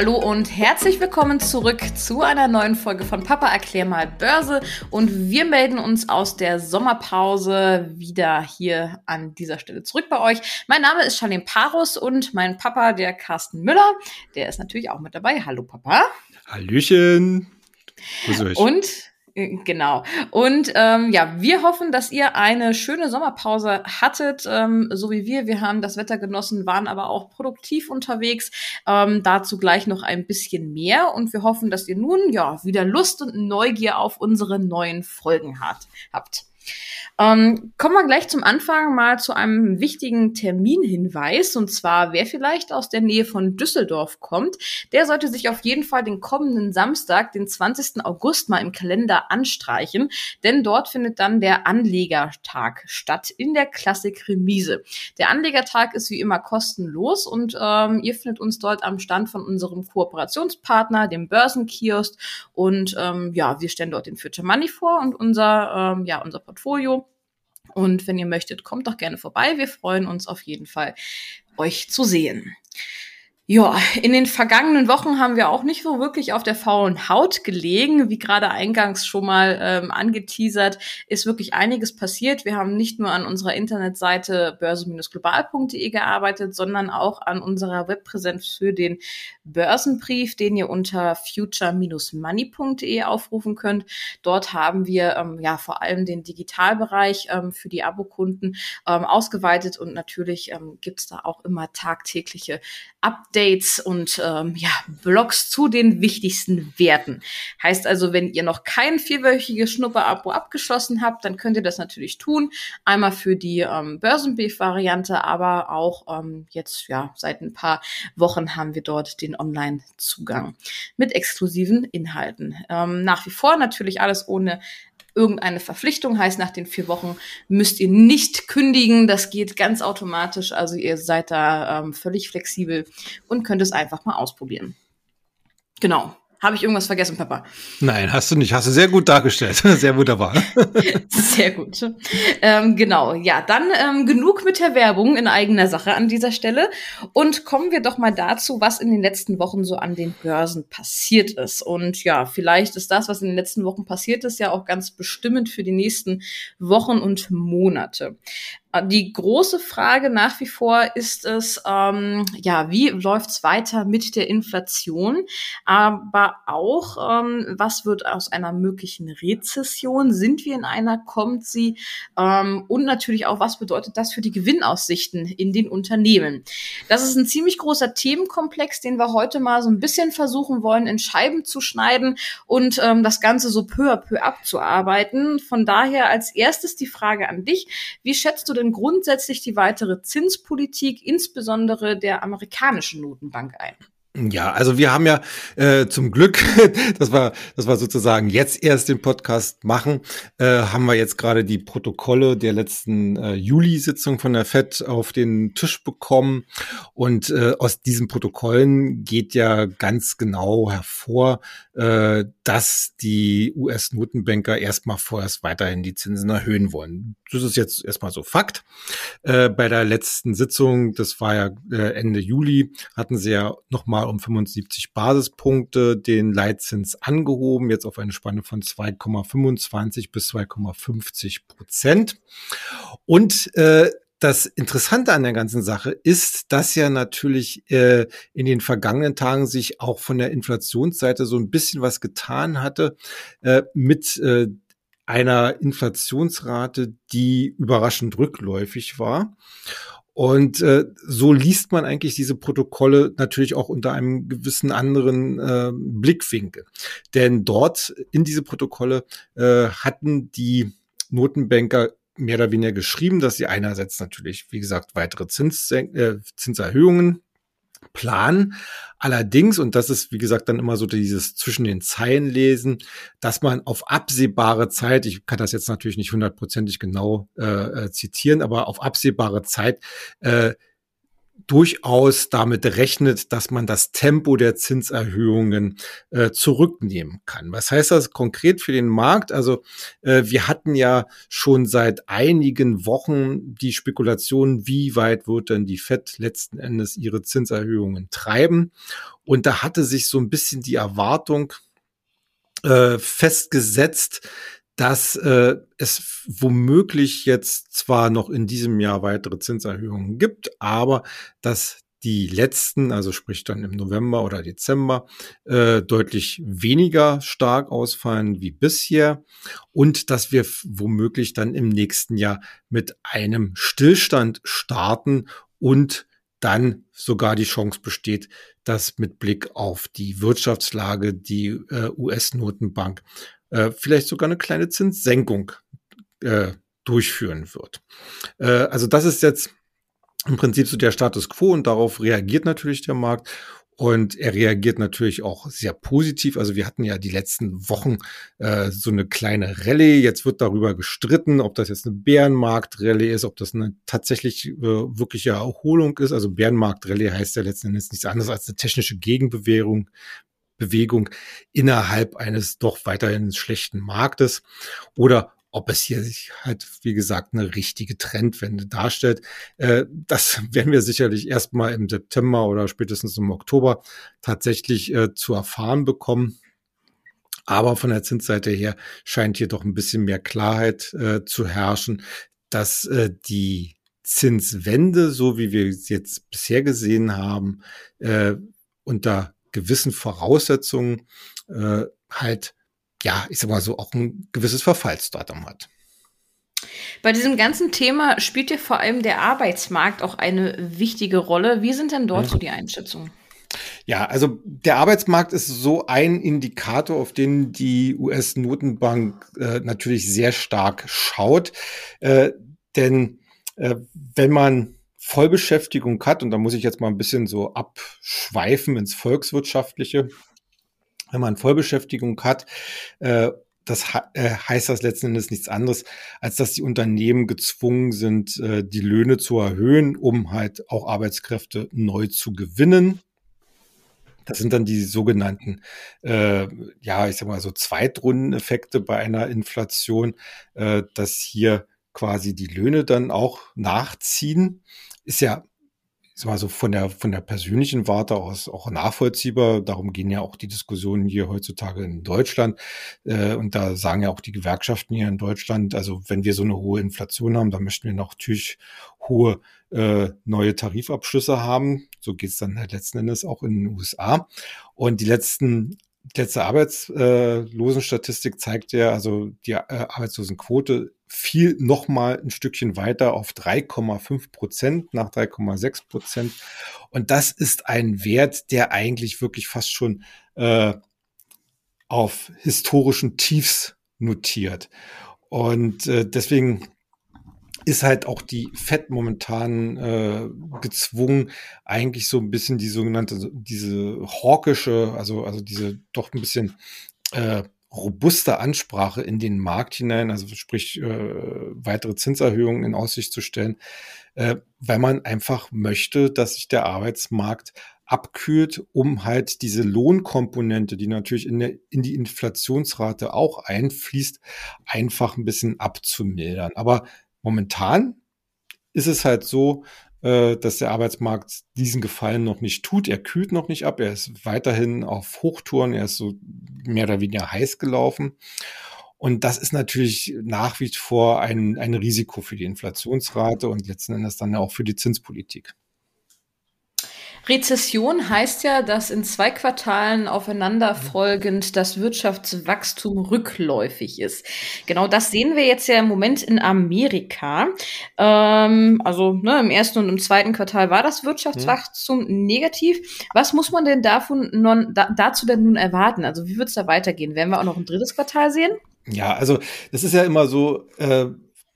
Hallo und herzlich willkommen zurück zu einer neuen Folge von Papa erklär mal Börse und wir melden uns aus der Sommerpause wieder hier an dieser Stelle zurück bei euch. Mein Name ist Charlene Parus und mein Papa, der Carsten Müller, der ist natürlich auch mit dabei. Hallo Papa. Hallöchen. Und äh, Genau. Und ähm, ja, wir hoffen, dass ihr eine schöne Sommerpause hattet, ähm, so wie wir. Wir haben das Wetter genossen, waren aber auch produktiv unterwegs. Ähm, dazu gleich noch ein bisschen mehr. Und wir hoffen, dass ihr nun ja wieder Lust und Neugier auf unsere neuen Folgen hat, habt. Ähm, kommen wir gleich zum Anfang mal zu einem wichtigen Terminhinweis. Und zwar, wer vielleicht aus der Nähe von Düsseldorf kommt, der sollte sich auf jeden Fall den kommenden Samstag, den 20. August, mal im Kalender anstreichen. Denn dort findet dann der Anlegertag statt in der Klassik Remise. Der Anlegertag ist wie immer kostenlos und ähm, ihr findet uns dort am Stand von unserem Kooperationspartner, dem Börsenkiosk. Und ähm, ja, wir stellen dort den Future Money vor und unser, ähm, ja, unser Portfolio. Und wenn ihr möchtet, kommt doch gerne vorbei. Wir freuen uns auf jeden Fall, euch zu sehen. Ja, in den vergangenen Wochen haben wir auch nicht so wirklich auf der faulen Haut gelegen. Wie gerade eingangs schon mal ähm, angeteasert, ist wirklich einiges passiert. Wir haben nicht nur an unserer Internetseite börse-global.de gearbeitet, sondern auch an unserer Webpräsenz für den Börsenbrief, den ihr unter future-money.de aufrufen könnt. Dort haben wir ähm, ja vor allem den Digitalbereich ähm, für die Abokunden ähm, ausgeweitet und natürlich ähm, gibt da auch immer tagtägliche Updates und ähm, ja, Blogs zu den wichtigsten Werten. Heißt also, wenn ihr noch kein vierwöchiges Schnupper-Abo abgeschlossen habt, dann könnt ihr das natürlich tun. Einmal für die ähm, Börsenbrief-Variante, aber auch ähm, jetzt ja seit ein paar Wochen haben wir dort den Online-Zugang mit exklusiven Inhalten. Ähm, nach wie vor natürlich alles ohne irgendeine Verpflichtung heißt, nach den vier Wochen müsst ihr nicht kündigen. Das geht ganz automatisch. Also ihr seid da ähm, völlig flexibel und könnt es einfach mal ausprobieren. Genau. Habe ich irgendwas vergessen, Papa? Nein, hast du nicht. Hast du sehr gut dargestellt. Sehr wunderbar. sehr gut. Ähm, genau. Ja, dann ähm, genug mit der Werbung in eigener Sache an dieser Stelle. Und kommen wir doch mal dazu, was in den letzten Wochen so an den Börsen passiert ist. Und ja, vielleicht ist das, was in den letzten Wochen passiert ist, ja auch ganz bestimmend für die nächsten Wochen und Monate. Die große Frage nach wie vor ist es, ähm, ja, wie läuft's weiter mit der Inflation, aber auch, ähm, was wird aus einer möglichen Rezession? Sind wir in einer? Kommt sie? Ähm, und natürlich auch, was bedeutet das für die Gewinnaussichten in den Unternehmen? Das ist ein ziemlich großer Themenkomplex, den wir heute mal so ein bisschen versuchen wollen, in Scheiben zu schneiden und ähm, das Ganze so peu à peu abzuarbeiten. Von daher als erstes die Frage an dich. Wie schätzt du denn grundsätzlich die weitere Zinspolitik, insbesondere der amerikanischen Notenbank ein? Ja, also wir haben ja äh, zum Glück, dass wir, dass wir sozusagen jetzt erst den Podcast machen, äh, haben wir jetzt gerade die Protokolle der letzten äh, Juli-Sitzung von der FED auf den Tisch bekommen. Und äh, aus diesen Protokollen geht ja ganz genau hervor, äh, dass die US-Notenbanker erstmal vorerst weiterhin die Zinsen erhöhen wollen. Das ist jetzt erstmal so Fakt. Äh, bei der letzten Sitzung, das war ja äh, Ende Juli, hatten sie ja nochmal nochmal um 75 Basispunkte den Leitzins angehoben, jetzt auf eine Spanne von 2,25 bis 2,50 Prozent. Und äh, das Interessante an der ganzen Sache ist, dass ja natürlich äh, in den vergangenen Tagen sich auch von der Inflationsseite so ein bisschen was getan hatte äh, mit äh, einer Inflationsrate, die überraschend rückläufig war. Und äh, so liest man eigentlich diese Protokolle natürlich auch unter einem gewissen anderen äh, Blickwinkel. Denn dort in diese Protokolle äh, hatten die Notenbanker mehr oder weniger geschrieben, dass sie einerseits natürlich, wie gesagt, weitere Zins, äh, Zinserhöhungen Plan. Allerdings, und das ist, wie gesagt, dann immer so dieses zwischen den Zeilen lesen, dass man auf absehbare Zeit, ich kann das jetzt natürlich nicht hundertprozentig genau äh, äh, zitieren, aber auf absehbare Zeit äh, durchaus damit rechnet, dass man das Tempo der Zinserhöhungen äh, zurücknehmen kann. Was heißt das konkret für den Markt? Also äh, wir hatten ja schon seit einigen Wochen die Spekulation, wie weit wird denn die Fed letzten Endes ihre Zinserhöhungen treiben? Und da hatte sich so ein bisschen die Erwartung äh, festgesetzt, dass äh, es womöglich jetzt zwar noch in diesem Jahr weitere Zinserhöhungen gibt, aber dass die letzten, also sprich dann im November oder Dezember, äh, deutlich weniger stark ausfallen wie bisher und dass wir womöglich dann im nächsten Jahr mit einem Stillstand starten und dann sogar die Chance besteht, dass mit Blick auf die Wirtschaftslage die äh, US-Notenbank äh, vielleicht sogar eine kleine Zinssenkung äh, durchführen wird. Äh, also das ist jetzt im Prinzip so der Status quo und darauf reagiert natürlich der Markt. Und er reagiert natürlich auch sehr positiv. Also wir hatten ja die letzten Wochen äh, so eine kleine Rallye. Jetzt wird darüber gestritten, ob das jetzt eine Bärenmarkt-Rallye ist, ob das eine tatsächlich äh, wirkliche Erholung ist. Also Bärenmarkt-Rallye heißt ja letzten Endes nichts anderes als eine technische Gegenbewegung, Bewegung innerhalb eines doch weiterhin schlechten Marktes oder ob es hier sich halt, wie gesagt, eine richtige Trendwende darstellt. Äh, das werden wir sicherlich erstmal im September oder spätestens im Oktober tatsächlich äh, zu erfahren bekommen. Aber von der Zinsseite her scheint hier doch ein bisschen mehr Klarheit äh, zu herrschen, dass die Zinswende, so wie wir es jetzt bisher gesehen haben, unter gewissen Voraussetzungen äh, halt, ja, ich sag mal so, auch ein gewisses Verfallsdatum hat. Bei diesem ganzen Thema spielt ja vor allem der Arbeitsmarkt auch eine wichtige Rolle. Wie sind denn dort mhm. so die Einschätzungen? Ja, also der Arbeitsmarkt ist so ein Indikator, auf den die US-Notenbank äh, natürlich sehr stark schaut. Äh, denn äh, wenn man Vollbeschäftigung hat, und da muss ich jetzt mal ein bisschen so abschweifen ins Volkswirtschaftliche, wenn man Vollbeschäftigung hat, äh, das äh, heißt das letzten Endes nichts anderes, als dass die Unternehmen gezwungen sind, äh, die Löhne zu erhöhen, um halt auch Arbeitskräfte neu zu gewinnen. Das sind dann die sogenannten, äh, ja, ich sag mal so Zweitrundeneffekte bei einer Inflation, äh, dass hier quasi die Löhne dann auch nachziehen ist ja ist mal so von der von der persönlichen Warte aus auch nachvollziehbar. Darum gehen ja auch die Diskussionen hier heutzutage in Deutschland. Äh, und da sagen ja auch die Gewerkschaften hier in Deutschland, also wenn wir so eine hohe Inflation haben, dann möchten wir natürlich hohe äh, neue Tarifabschlüsse haben. So geht es dann halt letzten Endes auch in den USA. Und die letzten die letzte Arbeitslosenstatistik zeigt ja, also die äh, Arbeitslosenquote fiel noch mal ein Stückchen weiter auf 3,5 Prozent nach 3,6 Prozent. Und das ist ein Wert, der eigentlich wirklich fast schon äh, auf historischen Tiefs notiert. Und äh, deswegen ist halt auch die Fed momentan äh, gezwungen, eigentlich so ein bisschen die sogenannte, diese hawkische, also, also diese doch ein bisschen äh, robuste Ansprache in den Markt hinein, also sprich äh, weitere Zinserhöhungen in Aussicht zu stellen, äh, weil man einfach möchte, dass sich der Arbeitsmarkt abkühlt, um halt diese Lohnkomponente, die natürlich in, der, in die Inflationsrate auch einfließt, einfach ein bisschen abzumildern. Aber momentan ist es halt so, dass der Arbeitsmarkt diesen Gefallen noch nicht tut. Er kühlt noch nicht ab. Er ist weiterhin auf Hochtouren. Er ist so mehr oder weniger heiß gelaufen. Und das ist natürlich nach wie vor ein, ein Risiko für die Inflationsrate und letzten Endes dann auch für die Zinspolitik. Rezession heißt ja, dass in zwei Quartalen aufeinanderfolgend das Wirtschaftswachstum rückläufig ist. Genau das sehen wir jetzt ja im Moment in Amerika. Ähm, also ne, im ersten und im zweiten Quartal war das Wirtschaftswachstum mhm. negativ. Was muss man denn davon non, da, dazu denn nun erwarten? Also wie wird es da weitergehen? Werden wir auch noch ein drittes Quartal sehen? Ja, also das ist ja immer so, äh,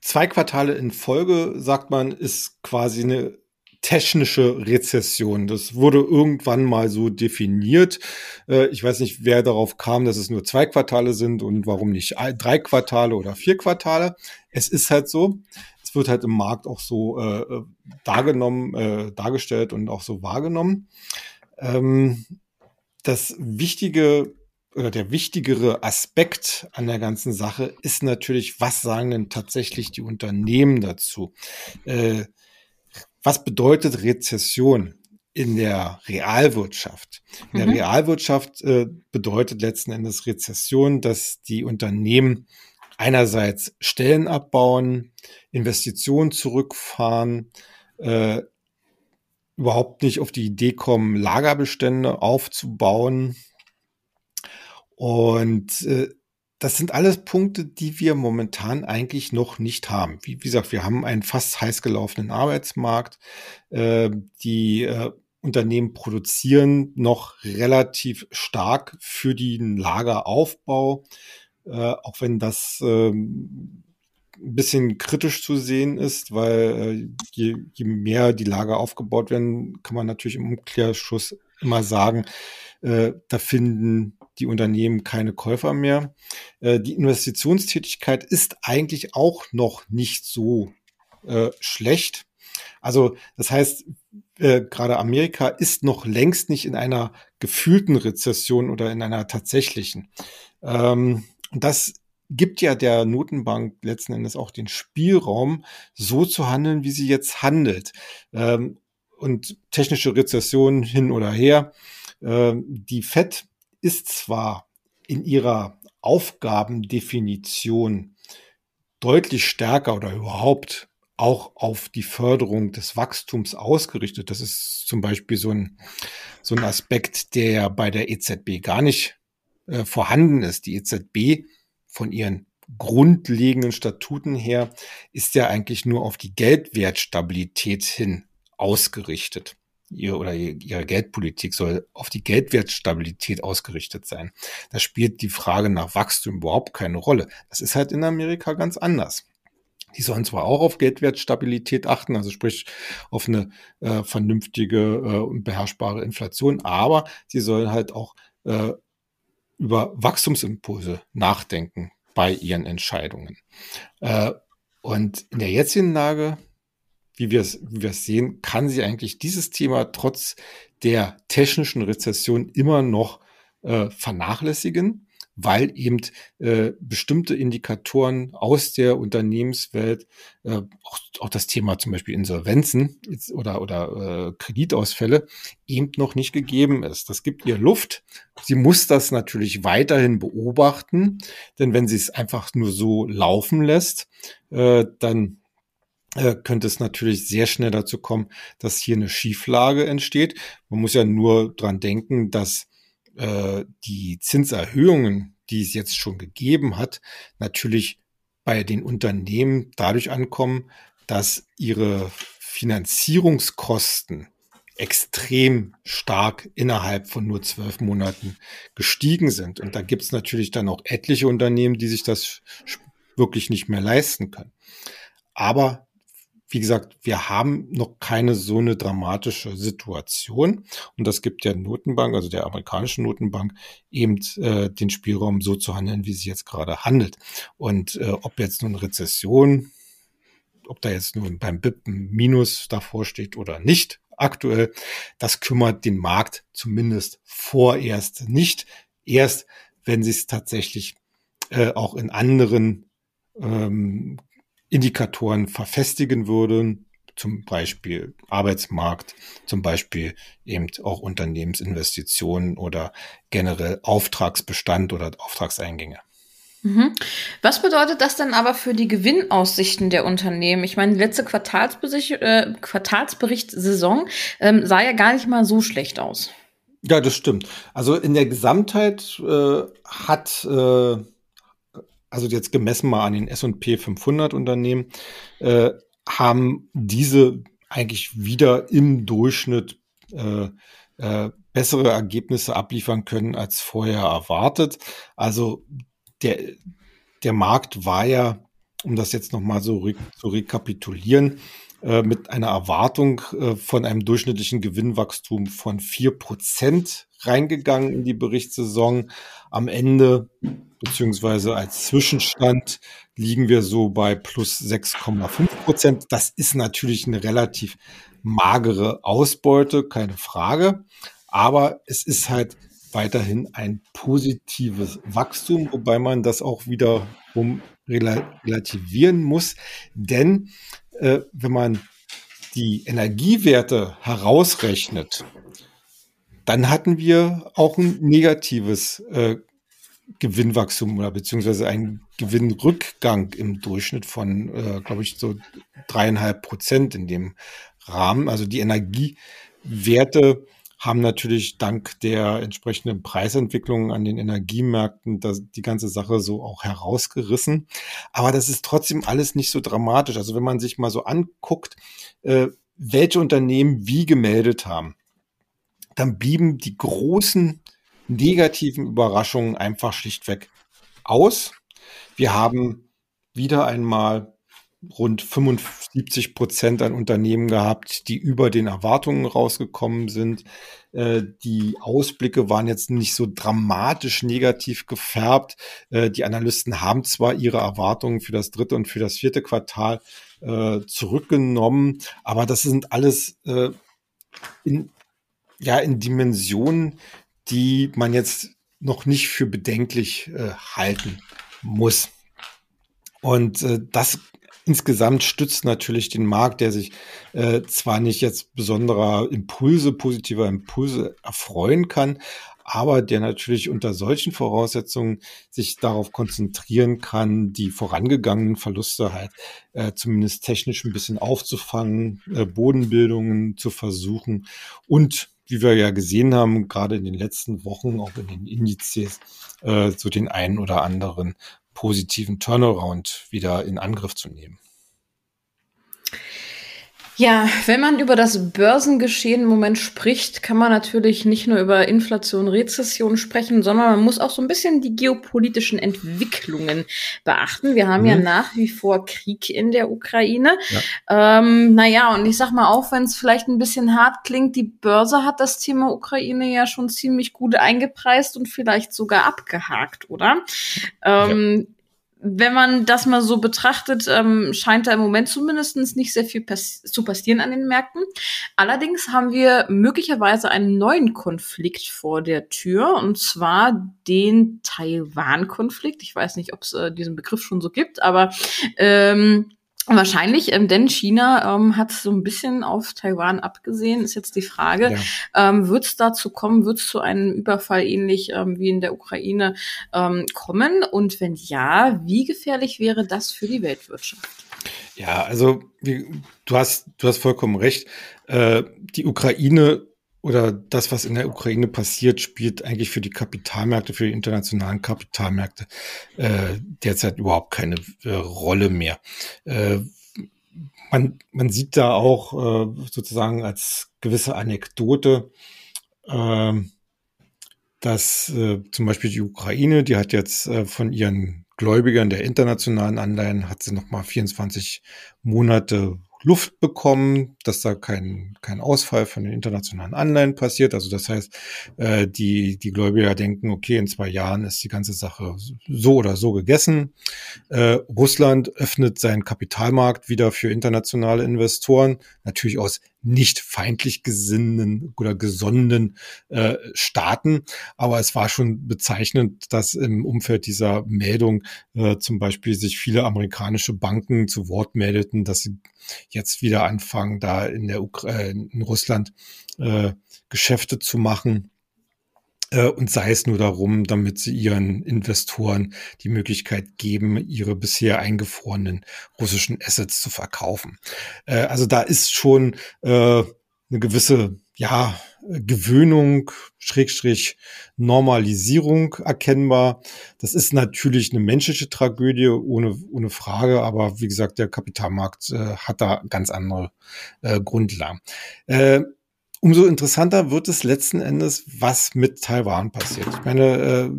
zwei Quartale in Folge, sagt man, ist quasi eine technische Rezession. Das wurde irgendwann mal so definiert. Äh, ich weiß nicht, wer darauf kam, dass es nur zwei Quartale sind und warum nicht drei Quartale oder vier Quartale. Es ist halt so. Es wird halt im Markt auch so äh, äh dargenommen, äh, dargestellt und auch so wahrgenommen. Ähm, das Wichtige oder der wichtigere Aspekt an der ganzen Sache ist natürlich, was sagen denn tatsächlich die Unternehmen dazu? Äh, was bedeutet Rezession in der Realwirtschaft? In der mhm. Realwirtschaft äh, bedeutet letzten Endes Rezession, dass die Unternehmen einerseits Stellen abbauen, Investitionen zurückfahren, äh, überhaupt nicht auf die Idee kommen, Lagerbestände aufzubauen. Und äh, das sind alles Punkte, die wir momentan eigentlich noch nicht haben. Wie, wie gesagt, wir haben einen fast heiß gelaufenen Arbeitsmarkt. Äh, die äh, Unternehmen produzieren noch relativ stark für den Lageraufbau, äh, auch wenn das ähm, ein bisschen kritisch zu sehen ist, weil äh, je, je mehr die Lager aufgebaut werden, kann man natürlich im Umkehrschuss immer sagen, äh, da finden die Unternehmen keine Käufer mehr. Äh, die Investitionstätigkeit ist eigentlich auch noch nicht so äh, schlecht. Also das heißt, äh, gerade Amerika ist noch längst nicht in einer gefühlten Rezession oder in einer tatsächlichen. Ähm, das gibt ja der Notenbank letzten Endes auch den Spielraum, so zu handeln, wie sie jetzt handelt. Ähm, und technische Rezession hin oder her. Die FED ist zwar in ihrer Aufgabendefinition deutlich stärker oder überhaupt auch auf die Förderung des Wachstums ausgerichtet. Das ist zum Beispiel so ein, so ein Aspekt, der bei der EZB gar nicht äh, vorhanden ist. Die EZB von ihren grundlegenden Statuten her ist ja eigentlich nur auf die Geldwertstabilität hin ausgerichtet ihr oder ihre Geldpolitik soll auf die Geldwertstabilität ausgerichtet sein. Da spielt die Frage nach Wachstum überhaupt keine Rolle. Das ist halt in Amerika ganz anders. Die sollen zwar auch auf Geldwertstabilität achten, also sprich auf eine äh, vernünftige äh, und beherrschbare Inflation, aber sie sollen halt auch äh, über Wachstumsimpulse nachdenken bei ihren Entscheidungen. Äh, und in der jetzigen Lage wie wir es wie wir es sehen, kann sie eigentlich dieses Thema trotz der technischen Rezession immer noch äh, vernachlässigen, weil eben äh, bestimmte Indikatoren aus der Unternehmenswelt, äh, auch, auch das Thema zum Beispiel Insolvenzen oder, oder äh, Kreditausfälle, eben noch nicht gegeben ist. Das gibt ihr Luft. Sie muss das natürlich weiterhin beobachten, denn wenn sie es einfach nur so laufen lässt, äh, dann könnte es natürlich sehr schnell dazu kommen, dass hier eine Schieflage entsteht. Man muss ja nur dran denken, dass äh, die Zinserhöhungen, die es jetzt schon gegeben hat, natürlich bei den Unternehmen dadurch ankommen, dass ihre Finanzierungskosten extrem stark innerhalb von nur zwölf Monaten gestiegen sind. Und da gibt es natürlich dann auch etliche Unternehmen, die sich das wirklich nicht mehr leisten können. Aber wie gesagt, wir haben noch keine so eine dramatische Situation. Und das gibt der Notenbank, also der amerikanischen Notenbank, eben äh, den Spielraum so zu handeln, wie sie jetzt gerade handelt. Und äh, ob jetzt nun Rezession, ob da jetzt nun beim BIP ein Minus davor steht oder nicht, aktuell, das kümmert den Markt zumindest vorerst nicht. Erst wenn sie es tatsächlich äh, auch in anderen ähm, Indikatoren verfestigen würden, zum Beispiel Arbeitsmarkt, zum Beispiel eben auch Unternehmensinvestitionen oder generell Auftragsbestand oder Auftragseingänge. Mhm. Was bedeutet das denn aber für die Gewinnaussichten der Unternehmen? Ich meine, die letzte Quartalsbericht, äh, Quartalsberichtssaison ähm, sah ja gar nicht mal so schlecht aus. Ja, das stimmt. Also in der Gesamtheit äh, hat äh, also jetzt gemessen mal an den S&P 500 Unternehmen, äh, haben diese eigentlich wieder im Durchschnitt äh, äh, bessere Ergebnisse abliefern können als vorher erwartet. Also der, der Markt war ja, um das jetzt nochmal so re zu rekapitulieren, äh, mit einer Erwartung äh, von einem durchschnittlichen Gewinnwachstum von vier Prozent reingegangen in die Berichtssaison. Am Ende beziehungsweise als Zwischenstand liegen wir so bei plus 6,5 Prozent. Das ist natürlich eine relativ magere Ausbeute, keine Frage. Aber es ist halt weiterhin ein positives Wachstum, wobei man das auch wiederum relativieren muss. Denn äh, wenn man die Energiewerte herausrechnet, dann hatten wir auch ein negatives äh, Gewinnwachstum oder beziehungsweise ein Gewinnrückgang im Durchschnitt von, äh, glaube ich, so dreieinhalb Prozent in dem Rahmen. Also die Energiewerte haben natürlich dank der entsprechenden Preisentwicklung an den Energiemärkten das, die ganze Sache so auch herausgerissen. Aber das ist trotzdem alles nicht so dramatisch. Also wenn man sich mal so anguckt, äh, welche Unternehmen wie gemeldet haben, dann blieben die großen negativen Überraschungen einfach schlichtweg aus. Wir haben wieder einmal rund 75 Prozent an Unternehmen gehabt, die über den Erwartungen rausgekommen sind. Äh, die Ausblicke waren jetzt nicht so dramatisch negativ gefärbt. Äh, die Analysten haben zwar ihre Erwartungen für das dritte und für das vierte Quartal äh, zurückgenommen, aber das sind alles in, ja, in Dimensionen, die man jetzt noch nicht für bedenklich halten muss. Und äh, das Insgesamt stützt natürlich den Markt, der sich äh, zwar nicht jetzt besonderer Impulse, positiver Impulse erfreuen kann, aber der natürlich unter solchen Voraussetzungen sich darauf konzentrieren kann, die vorangegangenen Verluste halt äh, zumindest technisch ein bisschen aufzufangen, äh, Bodenbildungen zu versuchen und wie wir ja gesehen haben, gerade in den letzten Wochen auch in den Indizes, äh, so den einen oder anderen positiven Turnaround wieder in Angriff zu nehmen. Ja, wenn man über das Börsengeschehen im Moment spricht, kann man natürlich nicht nur über Inflation, Rezession sprechen, sondern man muss auch so ein bisschen die geopolitischen Entwicklungen beachten. Wir haben mhm. ja nach wie vor Krieg in der Ukraine. Ja. Ähm, naja, und ich sag mal, auch wenn es vielleicht ein bisschen hart klingt, die Börse hat das Thema Ukraine ja schon ziemlich gut eingepreist und vielleicht sogar abgehakt, oder? Ähm, wenn man das mal so betrachtet, ähm, scheint da im Moment zumindest nicht sehr viel pass zu passieren an den Märkten. Allerdings haben wir möglicherweise einen neuen Konflikt vor der Tür, und zwar den Taiwan-Konflikt. Ich weiß nicht, ob es äh, diesen Begriff schon so gibt, aber ähm, Wahrscheinlich, ähm, denn China ähm, hat so ein bisschen auf Taiwan abgesehen. Ist jetzt die Frage, ja. ähm, wird es dazu kommen, wird es zu einem Überfall ähnlich ähm, wie in der Ukraine ähm, kommen? Und wenn ja, wie gefährlich wäre das für die Weltwirtschaft? Ja, also wie, du hast du hast vollkommen recht. Äh, die Ukraine oder das, was in der Ukraine passiert, spielt eigentlich für die Kapitalmärkte, für die internationalen Kapitalmärkte äh, derzeit überhaupt keine äh, Rolle mehr. Äh, man, man sieht da auch äh, sozusagen als gewisse Anekdote, äh, dass äh, zum Beispiel die Ukraine, die hat jetzt äh, von ihren Gläubigern der internationalen Anleihen, hat sie nochmal 24 Monate Luft bekommen, dass da kein, kein Ausfall von den internationalen Anleihen passiert. Also das heißt, äh, die, die Gläubiger denken, okay, in zwei Jahren ist die ganze Sache so oder so gegessen. Äh, Russland öffnet seinen Kapitalmarkt wieder für internationale Investoren, natürlich aus nicht feindlich gesinnten oder gesonnenen äh, Staaten. Aber es war schon bezeichnend, dass im Umfeld dieser Meldung zum Beispiel sich viele amerikanische Banken zu Wort meldeten, dass sie jetzt wieder anfangen, da in der Ukra äh, in Russland äh, Geschäfte zu machen äh, und sei es nur darum, damit sie ihren Investoren die Möglichkeit geben, ihre bisher eingefrorenen russischen Assets zu verkaufen. Äh, also da ist schon äh, eine gewisse ja, Gewöhnung, Schrägstrich Normalisierung erkennbar. Das ist natürlich eine menschliche Tragödie, ohne, ohne Frage, aber wie gesagt, der Kapitalmarkt äh, hat da ganz andere äh, Grundlagen. Äh, umso interessanter wird es letzten Endes, was mit Taiwan passiert. Ich meine, äh,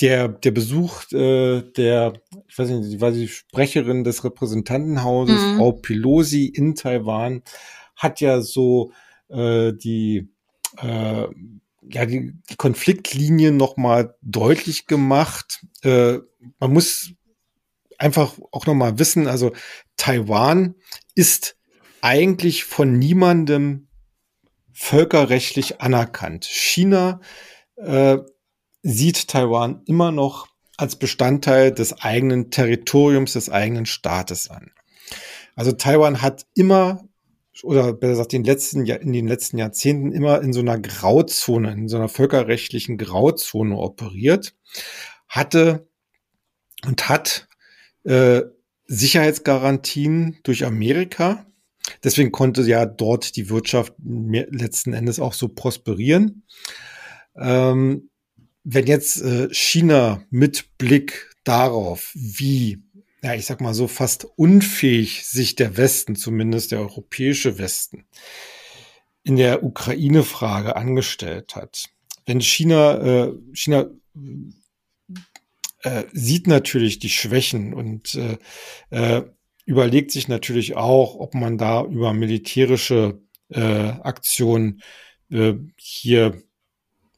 der, der Besuch äh, der, ich weiß nicht, war die Sprecherin des Repräsentantenhauses, mhm. Frau Pelosi in Taiwan, hat ja so äh, die, äh, ja, die, die Konfliktlinien nochmal deutlich gemacht. Äh, man muss einfach auch nochmal wissen, also Taiwan ist eigentlich von niemandem völkerrechtlich anerkannt. China äh, sieht Taiwan immer noch als Bestandteil des eigenen Territoriums, des eigenen Staates an. Also Taiwan hat immer oder besser gesagt in den letzten, in den letzten Jahrzehnten immer in so einer Grauzone, in so einer völkerrechtlichen Grauzone operiert, hatte und hat äh, Sicherheitsgarantien durch Amerika. Deswegen konnte ja dort die Wirtschaft letzten Endes auch so prosperieren. Ähm, wenn jetzt äh, China mit Blick darauf, wie, ja, ich sag mal so fast unfähig sich der Westen, zumindest der europäische Westen, in der Ukraine-Frage angestellt hat. Wenn China, äh, China äh, sieht natürlich die Schwächen und äh, äh, überlegt sich natürlich auch, ob man da über militärische äh, Aktionen äh, hier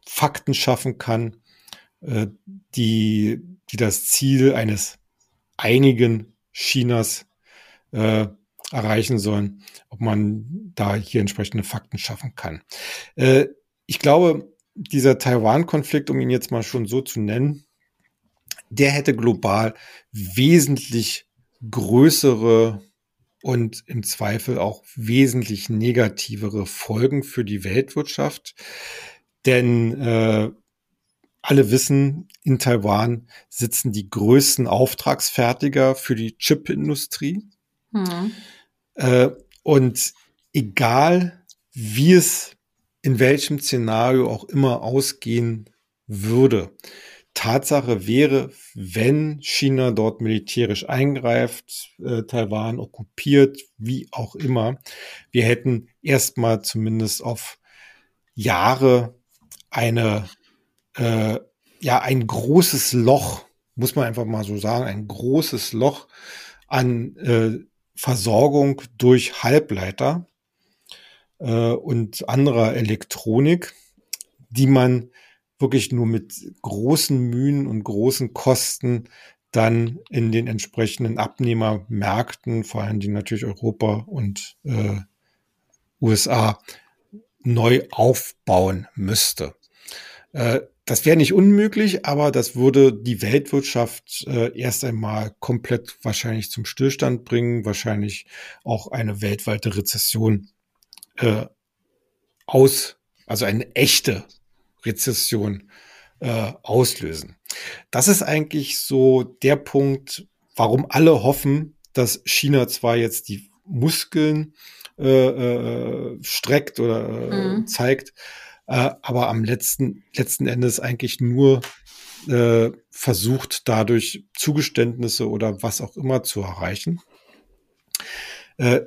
Fakten schaffen kann, äh, die, die das Ziel eines einigen Chinas äh, erreichen sollen, ob man da hier entsprechende Fakten schaffen kann. Äh, ich glaube, dieser Taiwan-Konflikt, um ihn jetzt mal schon so zu nennen, der hätte global wesentlich größere und im Zweifel auch wesentlich negativere Folgen für die Weltwirtschaft. Denn äh, alle wissen, in Taiwan sitzen die größten Auftragsfertiger für die Chipindustrie. Mhm. Äh, und egal, wie es in welchem Szenario auch immer ausgehen würde, Tatsache wäre, wenn China dort militärisch eingreift, äh, Taiwan okkupiert, wie auch immer, wir hätten erstmal zumindest auf Jahre eine, äh, ja, ein großes Loch, muss man einfach mal so sagen, ein großes Loch an äh, Versorgung durch Halbleiter äh, und anderer Elektronik, die man wirklich nur mit großen Mühen und großen Kosten dann in den entsprechenden Abnehmermärkten, vor allem die natürlich Europa und äh, USA, neu aufbauen müsste. Äh, das wäre nicht unmöglich, aber das würde die Weltwirtschaft äh, erst einmal komplett wahrscheinlich zum Stillstand bringen, wahrscheinlich auch eine weltweite Rezession äh, aus, also eine echte Rezession äh, auslösen. Das ist eigentlich so der Punkt, warum alle hoffen, dass China zwar jetzt die Muskeln äh, äh, streckt oder äh, mhm. zeigt, äh, aber am letzten, letzten Endes eigentlich nur äh, versucht, dadurch Zugeständnisse oder was auch immer zu erreichen. Äh,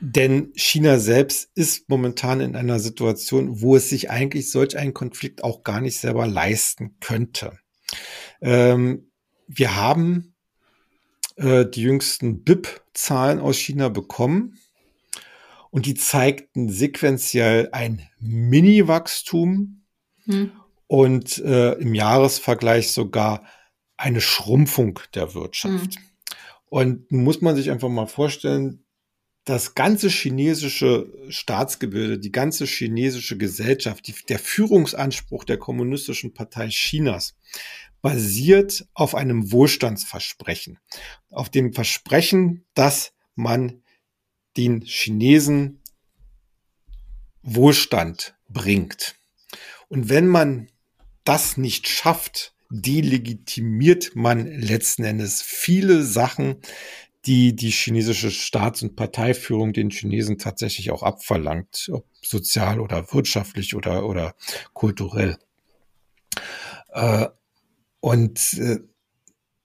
denn China selbst ist momentan in einer Situation, wo es sich eigentlich solch einen Konflikt auch gar nicht selber leisten könnte. Ähm, wir haben äh, die jüngsten BIP-Zahlen aus China bekommen und die zeigten sequenziell ein Mini-Wachstum hm. und äh, im Jahresvergleich sogar eine Schrumpfung der Wirtschaft. Hm. Und muss man sich einfach mal vorstellen, das ganze chinesische Staatsgebilde, die ganze chinesische Gesellschaft, die, der Führungsanspruch der Kommunistischen Partei Chinas basiert auf einem Wohlstandsversprechen, auf dem Versprechen, dass man den Chinesen Wohlstand bringt. Und wenn man das nicht schafft, delegitimiert man letzten Endes viele Sachen, die die chinesische Staats- und Parteiführung den Chinesen tatsächlich auch abverlangt, ob sozial oder wirtschaftlich oder, oder kulturell. Äh, und äh,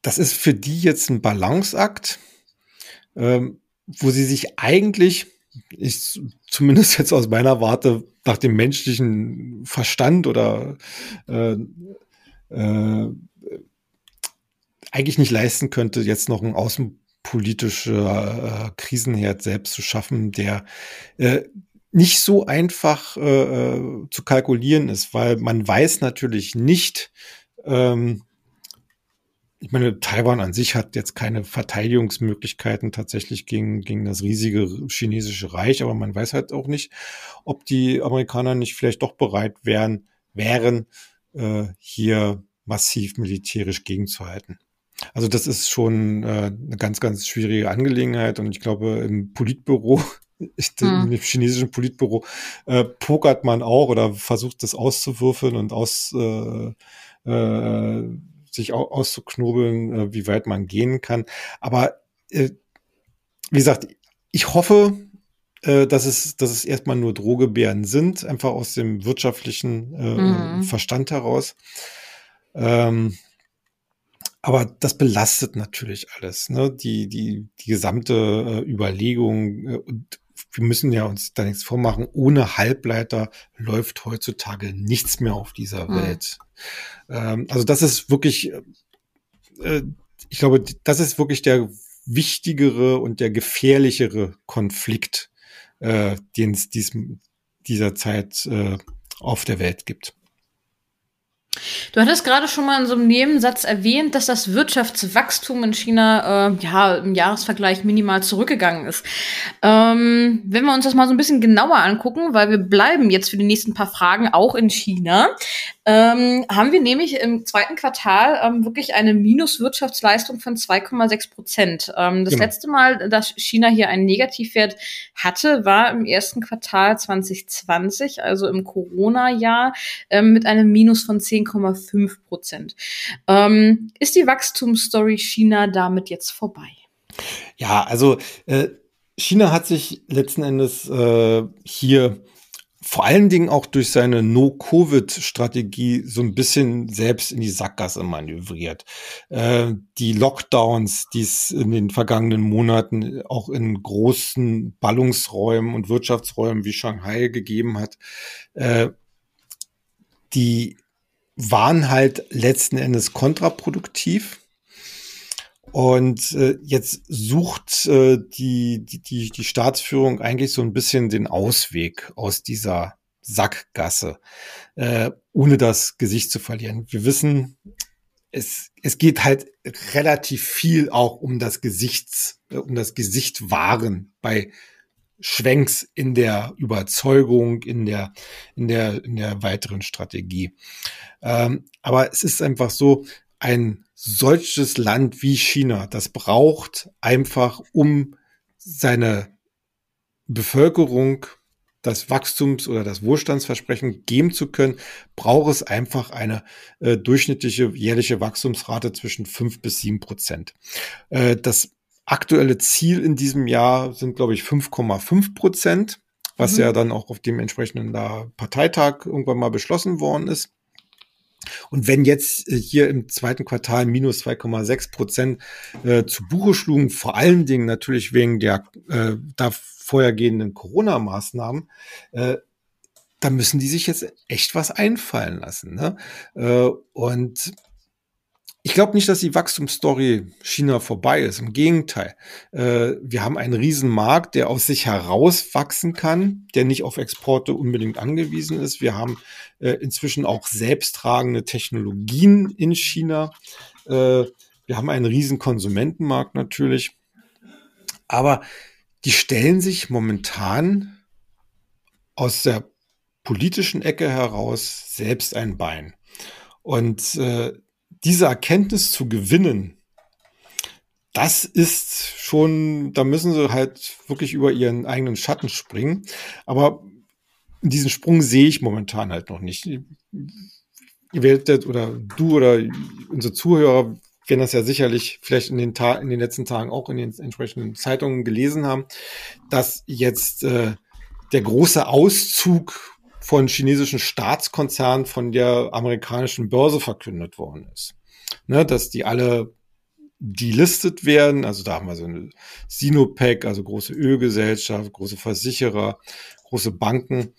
das ist für die jetzt ein Balanceakt, äh, wo sie sich eigentlich, ich zumindest jetzt aus meiner Warte, nach dem menschlichen Verstand oder äh, äh, eigentlich nicht leisten könnte, jetzt noch ein außenpolitischer äh, Krisenherd selbst zu schaffen, der äh, nicht so einfach äh, äh, zu kalkulieren ist, weil man weiß natürlich nicht, ähm, ich meine, Taiwan an sich hat jetzt keine Verteidigungsmöglichkeiten tatsächlich gegen, gegen das riesige chinesische Reich, aber man weiß halt auch nicht, ob die Amerikaner nicht vielleicht doch bereit wären, wären, äh, hier massiv militärisch gegenzuhalten. Also das ist schon äh, eine ganz, ganz schwierige Angelegenheit und ich glaube, im Politbüro hm. im chinesischen Politbüro äh, pokert man auch oder versucht das auszuwürfeln und aus äh, äh, sich auch auszuknobeln, äh, wie weit man gehen kann. Aber äh, wie gesagt, ich hoffe, äh, dass es, dass es erstmal nur Drohgebären sind, einfach aus dem wirtschaftlichen äh, mhm. Verstand heraus. Ähm, aber das belastet natürlich alles, ne? Die, die, die gesamte äh, Überlegung äh, und wir müssen ja uns da nichts vormachen, ohne Halbleiter läuft heutzutage nichts mehr auf dieser mhm. Welt. Ähm, also das ist wirklich, äh, ich glaube, das ist wirklich der wichtigere und der gefährlichere Konflikt, äh, den es diesem, dieser Zeit äh, auf der Welt gibt. Du hattest gerade schon mal in so einem Nebensatz erwähnt, dass das Wirtschaftswachstum in China äh, ja im Jahresvergleich minimal zurückgegangen ist. Ähm, wenn wir uns das mal so ein bisschen genauer angucken, weil wir bleiben jetzt für die nächsten paar Fragen auch in China, ähm, haben wir nämlich im zweiten Quartal ähm, wirklich eine Minuswirtschaftsleistung von 2,6 Prozent. Ähm, das genau. letzte Mal, dass China hier einen Negativwert hatte, war im ersten Quartal 2020, also im Corona-Jahr, ähm, mit einem Minus von 10,5 Prozent. Ähm, ist die Wachstumsstory China damit jetzt vorbei? Ja, also äh, China hat sich letzten Endes äh, hier vor allen Dingen auch durch seine No-Covid-Strategie so ein bisschen selbst in die Sackgasse manövriert. Äh, die Lockdowns, die es in den vergangenen Monaten auch in großen Ballungsräumen und Wirtschaftsräumen wie Shanghai gegeben hat, äh, die waren halt letzten Endes kontraproduktiv. Und äh, jetzt sucht äh, die, die, die Staatsführung eigentlich so ein bisschen den Ausweg aus dieser Sackgasse, äh, ohne das Gesicht zu verlieren. Wir wissen, es, es geht halt relativ viel auch um das Gesichts, äh, um das Gesicht wahren bei Schwenks in der Überzeugung, in der, in der, in der weiteren Strategie. Ähm, aber es ist einfach so, ein solches Land wie China, das braucht einfach, um seine Bevölkerung das Wachstums- oder das Wohlstandsversprechen geben zu können, braucht es einfach eine äh, durchschnittliche jährliche Wachstumsrate zwischen fünf bis sieben Prozent. Äh, das aktuelle Ziel in diesem Jahr sind, glaube ich, 5,5 Prozent, was mhm. ja dann auch auf dem entsprechenden da Parteitag irgendwann mal beschlossen worden ist. Und wenn jetzt äh, hier im zweiten Quartal minus 2,6 Prozent äh, zu Buche schlugen, vor allen Dingen natürlich wegen der äh, da vorhergehenden Corona-Maßnahmen, äh, da müssen die sich jetzt echt was einfallen lassen. Ne? Äh, und ich glaube nicht, dass die Wachstumsstory China vorbei ist. Im Gegenteil. Äh, wir haben einen Riesenmarkt, der aus sich heraus wachsen kann, der nicht auf Exporte unbedingt angewiesen ist. Wir haben äh, inzwischen auch selbsttragende Technologien in China. Äh, wir haben einen riesen Konsumentenmarkt natürlich. Aber die stellen sich momentan aus der politischen Ecke heraus selbst ein Bein. Und äh, diese Erkenntnis zu gewinnen, das ist schon, da müssen sie halt wirklich über ihren eigenen Schatten springen. Aber diesen Sprung sehe ich momentan halt noch nicht. Ihr werdet oder du oder unsere Zuhörer werden das ja sicherlich vielleicht in den, Ta in den letzten Tagen auch in den entsprechenden Zeitungen gelesen haben, dass jetzt äh, der große Auszug von chinesischen Staatskonzernen von der amerikanischen Börse verkündet worden ist. Ne, dass die alle delistet werden. Also da haben wir so eine Sinopec, also große Ölgesellschaft, große Versicherer, große Banken,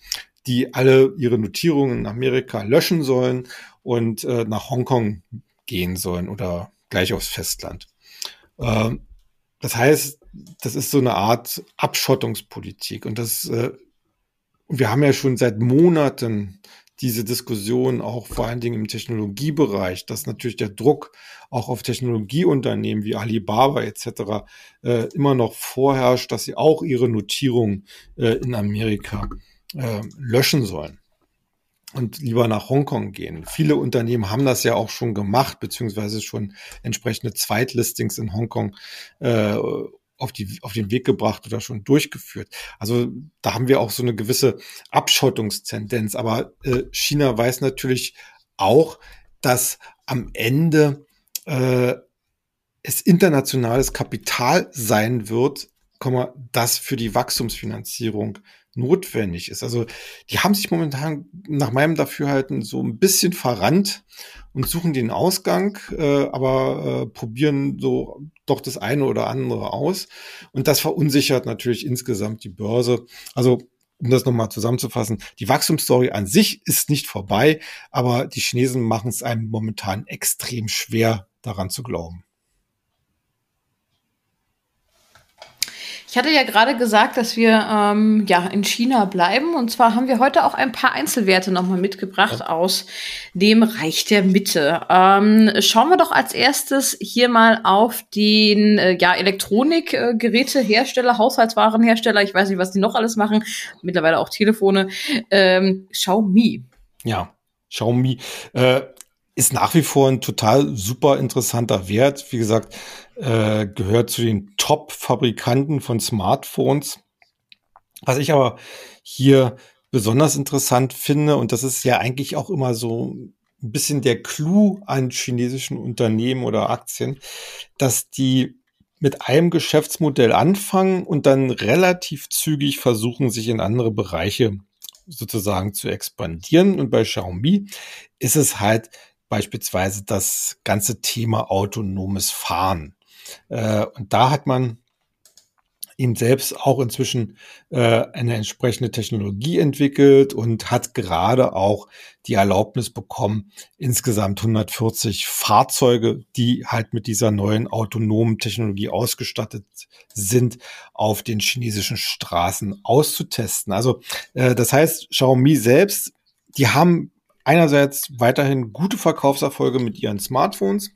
die alle ihre Notierungen in Amerika löschen sollen und äh, nach Hongkong gehen sollen oder gleich aufs Festland. Ähm, das heißt, das ist so eine Art Abschottungspolitik und das äh, wir haben ja schon seit Monaten diese Diskussion auch vor allen Dingen im Technologiebereich, dass natürlich der Druck auch auf Technologieunternehmen wie Alibaba etc. Äh, immer noch vorherrscht, dass sie auch ihre Notierung äh, in Amerika äh, löschen sollen und lieber nach Hongkong gehen. Viele Unternehmen haben das ja auch schon gemacht, beziehungsweise schon entsprechende Zweitlistings in Hongkong äh, auf, die, auf den Weg gebracht oder schon durchgeführt. Also da haben wir auch so eine gewisse Abschottungstendenz. Aber äh, China weiß natürlich auch, dass am Ende äh, es internationales Kapital sein wird, das für die Wachstumsfinanzierung notwendig ist. Also die haben sich momentan nach meinem Dafürhalten so ein bisschen verrannt und suchen den Ausgang, äh, aber äh, probieren so doch das eine oder andere aus. Und das verunsichert natürlich insgesamt die Börse. Also um das nochmal zusammenzufassen, die Wachstumsstory an sich ist nicht vorbei, aber die Chinesen machen es einem momentan extrem schwer, daran zu glauben. Ich hatte ja gerade gesagt, dass wir ähm, ja in China bleiben. Und zwar haben wir heute auch ein paar Einzelwerte nochmal mitgebracht aus dem Reich der Mitte. Ähm, schauen wir doch als erstes hier mal auf den äh, ja, Elektronikgerätehersteller, Haushaltswarenhersteller. Ich weiß nicht, was die noch alles machen. Mittlerweile auch Telefone. Ähm, Xiaomi. Ja, Xiaomi. Äh, ist nach wie vor ein total super interessanter Wert. Wie gesagt, äh, gehört zu den Top-Fabrikanten von Smartphones. Was ich aber hier besonders interessant finde, und das ist ja eigentlich auch immer so ein bisschen der Clou an chinesischen Unternehmen oder Aktien, dass die mit einem Geschäftsmodell anfangen und dann relativ zügig versuchen, sich in andere Bereiche sozusagen zu expandieren. Und bei Xiaomi ist es halt beispielsweise das ganze Thema autonomes Fahren. Äh, und da hat man ihm selbst auch inzwischen äh, eine entsprechende Technologie entwickelt und hat gerade auch die Erlaubnis bekommen, insgesamt 140 Fahrzeuge, die halt mit dieser neuen autonomen Technologie ausgestattet sind, auf den chinesischen Straßen auszutesten. Also äh, das heißt, Xiaomi selbst, die haben einerseits weiterhin gute Verkaufserfolge mit ihren Smartphones.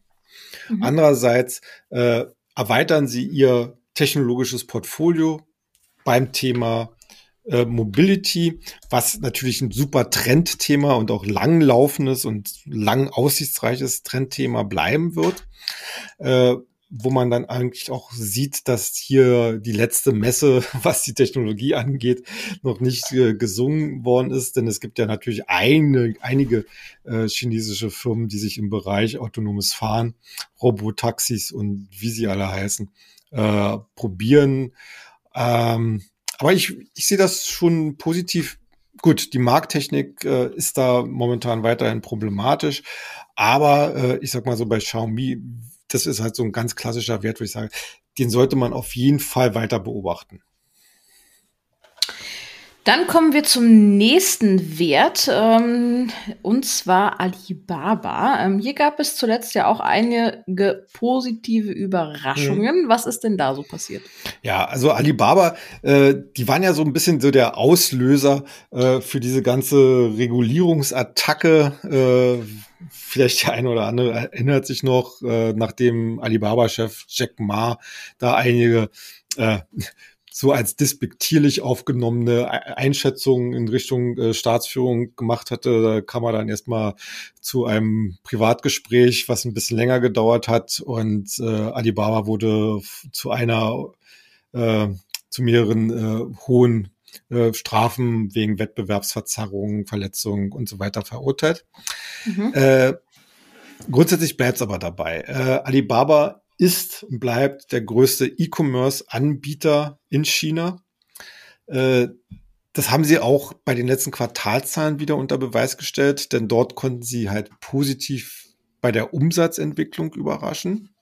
Mhm. Andererseits äh, erweitern sie ihr technologisches Portfolio beim Thema äh, Mobility, was natürlich ein super Trendthema und auch langlaufendes und lang aussichtsreiches Trendthema bleiben wird. Äh, wo man dann eigentlich auch sieht, dass hier die letzte Messe, was die Technologie angeht, noch nicht äh, gesungen worden ist. Denn es gibt ja natürlich eine, einige äh, chinesische Firmen, die sich im Bereich autonomes Fahren, Robotaxis und wie sie alle heißen, äh, probieren. Ähm, aber ich, ich sehe das schon positiv. Gut, die Markttechnik äh, ist da momentan weiterhin problematisch. Aber äh, ich sag mal so, bei Xiaomi das ist halt so ein ganz klassischer Wert, wo ich sage, den sollte man auf jeden Fall weiter beobachten. Dann kommen wir zum nächsten Wert, ähm, und zwar Alibaba. Ähm, hier gab es zuletzt ja auch einige positive Überraschungen. Mhm. Was ist denn da so passiert? Ja, also Alibaba, äh, die waren ja so ein bisschen so der Auslöser äh, für diese ganze Regulierungsattacke. Äh, vielleicht der eine oder andere erinnert sich noch, äh, nachdem Alibaba-Chef Jack Ma da einige äh, so als despektierlich aufgenommene Einschätzungen in Richtung äh, Staatsführung gemacht hatte. Da kam er dann erstmal zu einem Privatgespräch, was ein bisschen länger gedauert hat und äh, Alibaba wurde zu einer, äh, zu mehreren äh, hohen äh, Strafen wegen Wettbewerbsverzerrung, Verletzung und so weiter verurteilt. Mhm. Äh, grundsätzlich bleibt es aber dabei. Äh, Alibaba ist und bleibt der größte E-Commerce-Anbieter in China. Äh, das haben sie auch bei den letzten Quartalzahlen wieder unter Beweis gestellt, denn dort konnten sie halt positiv bei der Umsatzentwicklung überraschen.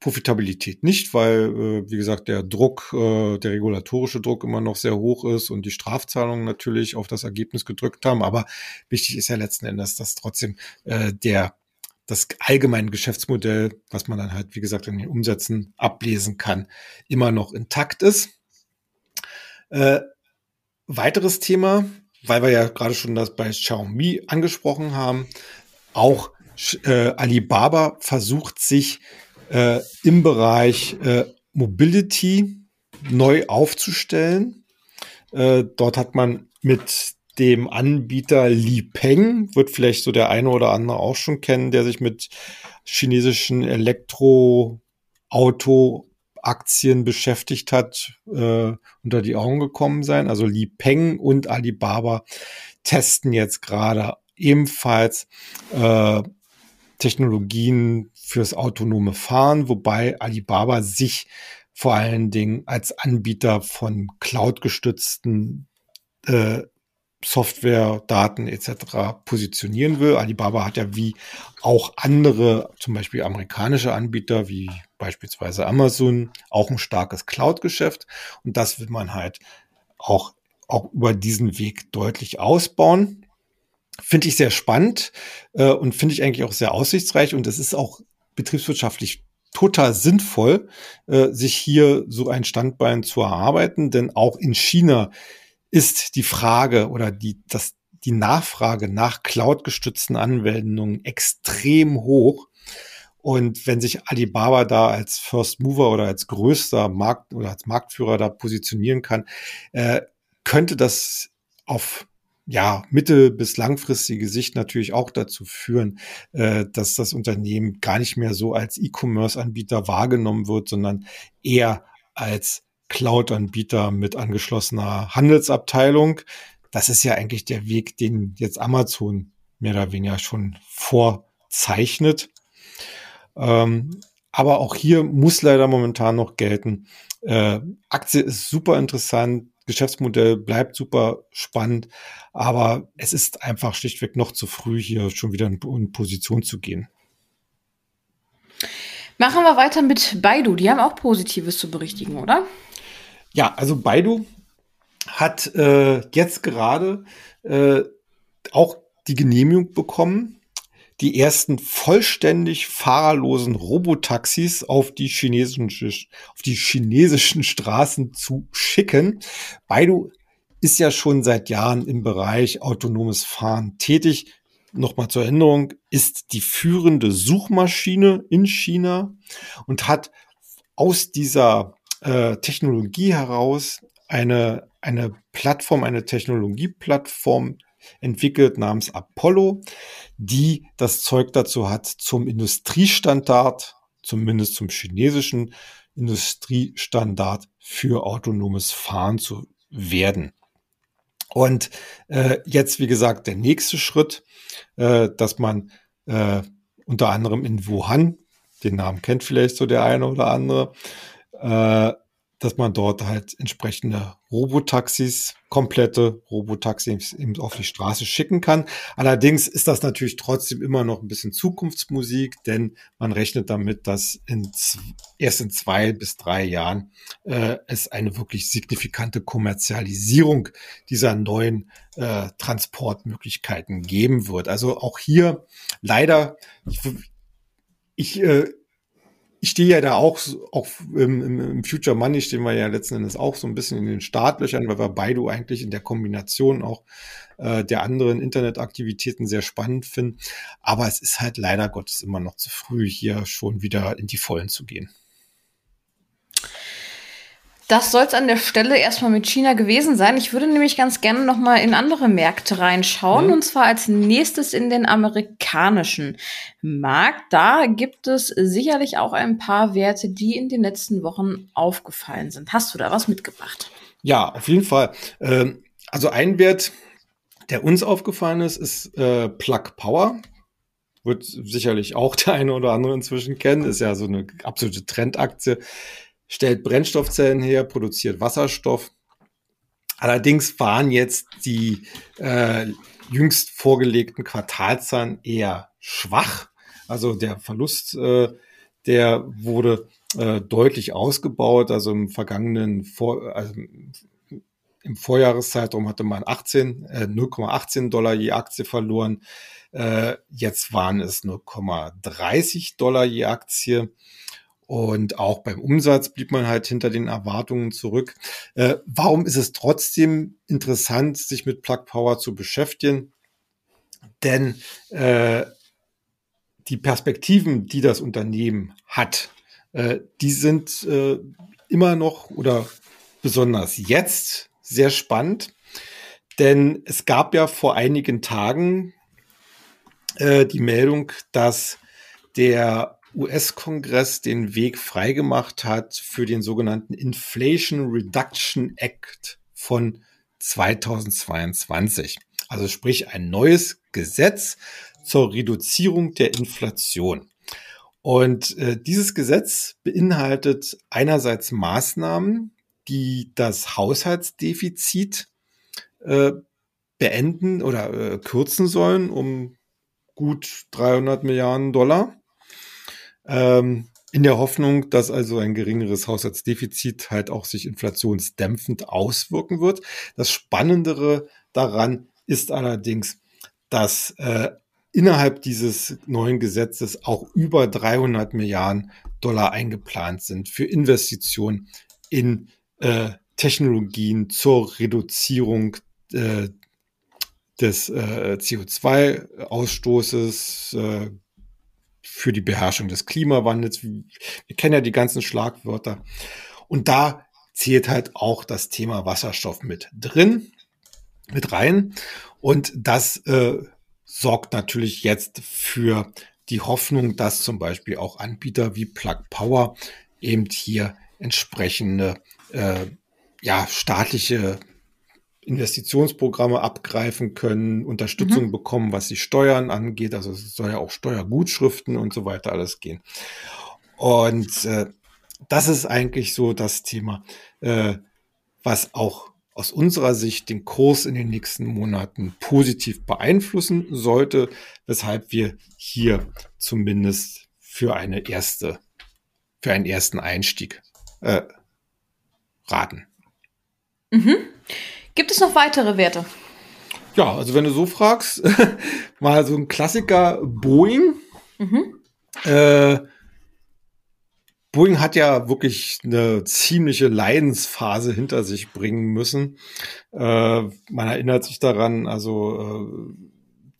Profitabilität nicht, weil, äh, wie gesagt, der Druck, äh, der regulatorische Druck immer noch sehr hoch ist und die Strafzahlungen natürlich auf das Ergebnis gedrückt haben. Aber wichtig ist ja letzten Endes, dass trotzdem der das allgemeine Geschäftsmodell, was man dann halt, wie gesagt, in den Umsätzen ablesen kann, immer noch intakt ist. Äh, weiteres Thema, weil wir ja gerade schon das bei Xiaomi angesprochen haben, auch äh, Alibaba versucht sich äh, im Bereich äh, Mobility neu aufzustellen. Äh, dort hat man mit dem Anbieter Li Peng, wird vielleicht so der eine oder andere auch schon kennen, der sich mit chinesischen Elektroauto-Aktien beschäftigt hat, äh, unter die Augen gekommen sein. Also Li Peng und Alibaba testen jetzt gerade ebenfalls äh, Technologien fürs autonome Fahren, wobei Alibaba sich vor allen Dingen als Anbieter von cloud-gestützten äh, Software, Daten etc. positionieren will. Alibaba hat ja wie auch andere, zum Beispiel amerikanische Anbieter wie beispielsweise Amazon, auch ein starkes Cloud-Geschäft. Und das will man halt auch, auch über diesen Weg deutlich ausbauen. Finde ich sehr spannend äh, und finde ich eigentlich auch sehr aussichtsreich. Und es ist auch betriebswirtschaftlich total sinnvoll, äh, sich hier so ein Standbein zu erarbeiten, denn auch in China ist die Frage oder die, das, die Nachfrage nach cloud-gestützten Anwendungen extrem hoch. Und wenn sich Alibaba da als First Mover oder als größter Markt oder als Marktführer da positionieren kann, äh, könnte das auf ja, mittel- bis langfristige Sicht natürlich auch dazu führen, äh, dass das Unternehmen gar nicht mehr so als E-Commerce-Anbieter wahrgenommen wird, sondern eher als Cloud-Anbieter mit angeschlossener Handelsabteilung. Das ist ja eigentlich der Weg, den jetzt Amazon mehr oder weniger schon vorzeichnet. Ähm, aber auch hier muss leider momentan noch gelten. Äh, Aktie ist super interessant. Geschäftsmodell bleibt super spannend, aber es ist einfach schlichtweg noch zu früh, hier schon wieder in, Position zu gehen. Machen wir weiter mit Baidu. Die haben auch Positives zu berichtigen, oder? Ja, also Baidu hat äh, jetzt gerade äh, auch die Genehmigung bekommen, die ersten vollständig fahrerlosen Robotaxis auf die chinesischen, auf die chinesischen Straßen zu schicken. Baidu ist ja schon seit Jahren im Bereich autonomes Fahren tätig. Nochmal zur Erinnerung, ist die führende Suchmaschine in China und hat aus dieser äh, Technologie heraus eine, eine Plattform, eine Technologieplattform entwickelt namens Apollo, die das Zeug dazu hat, zum Industriestandard, zumindest zum chinesischen Industriestandard für autonomes Fahren zu werden. Und äh, jetzt, wie gesagt, der nächste Schritt, äh, dass man äh, unter anderem in Wuhan, den Namen kennt vielleicht so der eine oder andere, äh, dass man dort halt entsprechende Robotaxis, komplette Robotaxis eben auf die Straße schicken kann. Allerdings ist das natürlich trotzdem immer noch ein bisschen Zukunftsmusik, denn man rechnet damit, dass in, erst in zwei bis drei Jahren äh, es eine wirklich signifikante Kommerzialisierung dieser neuen äh, Transportmöglichkeiten geben wird. Also auch hier leider, ich, ich äh, ich stehe ja da auch, auch im, im, Future Money stehen wir ja letzten Endes auch so ein bisschen in den Startlöchern, weil wir Baidu eigentlich in der Kombination auch äh, der anderen Internetaktivitäten sehr spannend finden. Aber es ist halt leider Gottes immer noch zu früh, hier schon wieder in die Vollen zu gehen. Das soll es an der Stelle erstmal mit China gewesen sein. Ich würde nämlich ganz gerne noch mal in andere Märkte reinschauen mhm. und zwar als nächstes in den amerikanischen Markt. Da gibt es sicherlich auch ein paar Werte, die in den letzten Wochen aufgefallen sind. Hast du da was mitgebracht? Ja, auf jeden Fall. Ähm, also ein Wert, der uns aufgefallen ist, ist äh, Plug Power wird sicherlich auch der eine oder andere inzwischen kennen, ist ja so eine absolute Trendaktie stellt Brennstoffzellen her, produziert Wasserstoff. Allerdings waren jetzt die äh, jüngst vorgelegten Quartalzahlen eher schwach. Also der Verlust, äh, der wurde äh, deutlich ausgebaut. Also im vergangenen, Vor also im Vorjahreszeitraum hatte man 18, äh, 0,18 Dollar je Aktie verloren. Äh, jetzt waren es 0,30 Dollar je Aktie. Und auch beim Umsatz blieb man halt hinter den Erwartungen zurück. Äh, warum ist es trotzdem interessant, sich mit Plug Power zu beschäftigen? Denn äh, die Perspektiven, die das Unternehmen hat, äh, die sind äh, immer noch oder besonders jetzt sehr spannend. Denn es gab ja vor einigen Tagen äh, die Meldung, dass der US-Kongress den Weg freigemacht hat für den sogenannten Inflation Reduction Act von 2022. Also sprich ein neues Gesetz zur Reduzierung der Inflation. Und äh, dieses Gesetz beinhaltet einerseits Maßnahmen, die das Haushaltsdefizit äh, beenden oder äh, kürzen sollen um gut 300 Milliarden Dollar. Ähm, in der Hoffnung, dass also ein geringeres Haushaltsdefizit halt auch sich inflationsdämpfend auswirken wird. Das Spannendere daran ist allerdings, dass äh, innerhalb dieses neuen Gesetzes auch über 300 Milliarden Dollar eingeplant sind für Investitionen in äh, Technologien zur Reduzierung äh, des äh, CO2-Ausstoßes, äh, für die Beherrschung des Klimawandels. Wir kennen ja die ganzen Schlagwörter. Und da zählt halt auch das Thema Wasserstoff mit drin, mit rein. Und das äh, sorgt natürlich jetzt für die Hoffnung, dass zum Beispiel auch Anbieter wie Plug Power eben hier entsprechende äh, ja, staatliche Investitionsprogramme abgreifen können, Unterstützung mhm. bekommen, was die Steuern angeht. Also es soll ja auch Steuergutschriften und so weiter alles gehen. Und äh, das ist eigentlich so das Thema, äh, was auch aus unserer Sicht den Kurs in den nächsten Monaten positiv beeinflussen sollte, weshalb wir hier zumindest für eine erste, für einen ersten Einstieg äh, raten. Mhm. Gibt es noch weitere Werte? Ja, also wenn du so fragst, mal so ein Klassiker Boeing. Mhm. Äh, Boeing hat ja wirklich eine ziemliche Leidensphase hinter sich bringen müssen. Äh, man erinnert sich daran, also äh,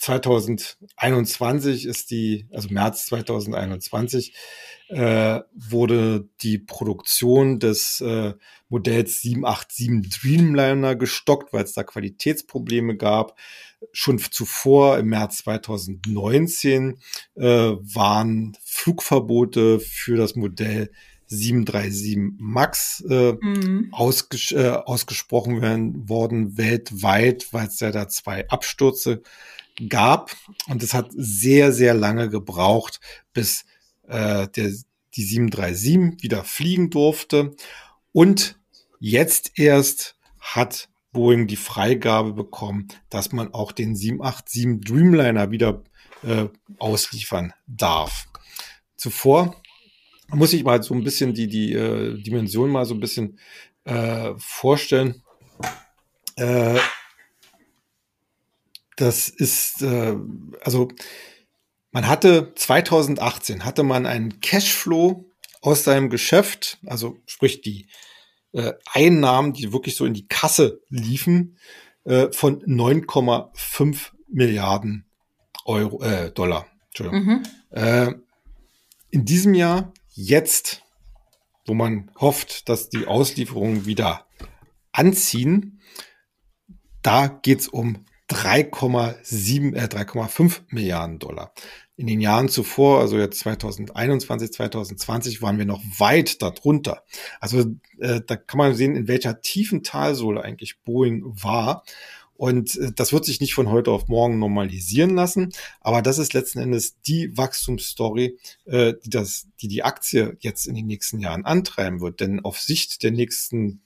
2021 ist die, also März 2021, äh, wurde die Produktion des äh, Modells 787 Dreamliner gestockt, weil es da Qualitätsprobleme gab. Schon zuvor, im März 2019, äh, waren Flugverbote für das Modell 737 Max äh, mhm. ausges äh, ausgesprochen werden worden weltweit, weil es ja da zwei Abstürze gab. Und es hat sehr, sehr lange gebraucht, bis äh, der, die 737 wieder fliegen durfte. Und jetzt erst hat Boeing die Freigabe bekommen, dass man auch den 787 Dreamliner wieder äh, ausliefern darf. Zuvor muss ich mal so ein bisschen die, die äh, Dimension mal so ein bisschen äh, vorstellen. Äh, das ist, äh, also man hatte 2018 hatte man einen Cashflow aus seinem Geschäft, also sprich die äh, Einnahmen, die wirklich so in die Kasse liefen, äh, von 9,5 Milliarden Euro, äh, Dollar. Mhm. Äh, in diesem Jahr, jetzt, wo man hofft, dass die Auslieferungen wieder anziehen, da geht's um 3,7, äh, 3,5 Milliarden Dollar. In den Jahren zuvor, also jetzt 2021, 2020, waren wir noch weit darunter. Also äh, da kann man sehen, in welcher tiefen Talsohle eigentlich Boeing war. Und äh, das wird sich nicht von heute auf morgen normalisieren lassen. Aber das ist letzten Endes die Wachstumsstory, äh, die, das, die die Aktie jetzt in den nächsten Jahren antreiben wird. Denn auf Sicht der nächsten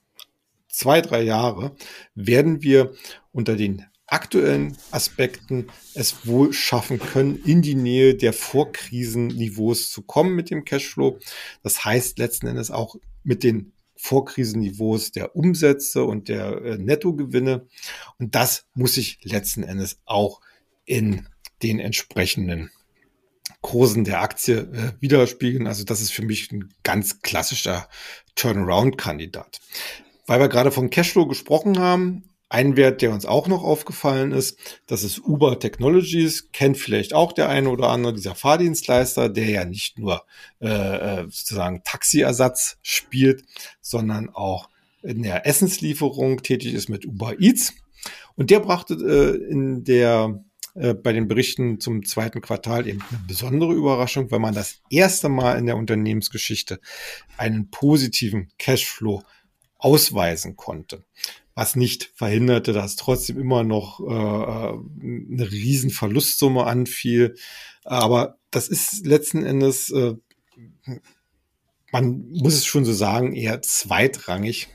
zwei, drei Jahre werden wir unter den aktuellen Aspekten es wohl schaffen können, in die Nähe der Vorkrisenniveaus zu kommen mit dem Cashflow. Das heißt letzten Endes auch mit den Vorkrisenniveaus der Umsätze und der äh, Nettogewinne. Und das muss sich letzten Endes auch in den entsprechenden Kursen der Aktie äh, widerspiegeln. Also das ist für mich ein ganz klassischer Turnaround-Kandidat. Weil wir gerade von Cashflow gesprochen haben, ein Wert, der uns auch noch aufgefallen ist, das ist Uber Technologies, kennt vielleicht auch der eine oder andere, dieser Fahrdienstleister, der ja nicht nur äh, äh, sozusagen Taxiersatz spielt, sondern auch in der Essenslieferung tätig ist mit Uber Eats. Und der brachte äh, in der äh, bei den Berichten zum zweiten Quartal eben eine besondere Überraschung, weil man das erste Mal in der Unternehmensgeschichte einen positiven Cashflow ausweisen konnte was nicht verhinderte, dass trotzdem immer noch äh, eine riesen Verlustsumme anfiel. Aber das ist letzten Endes, äh, man muss es schon so sagen, eher zweitrangig,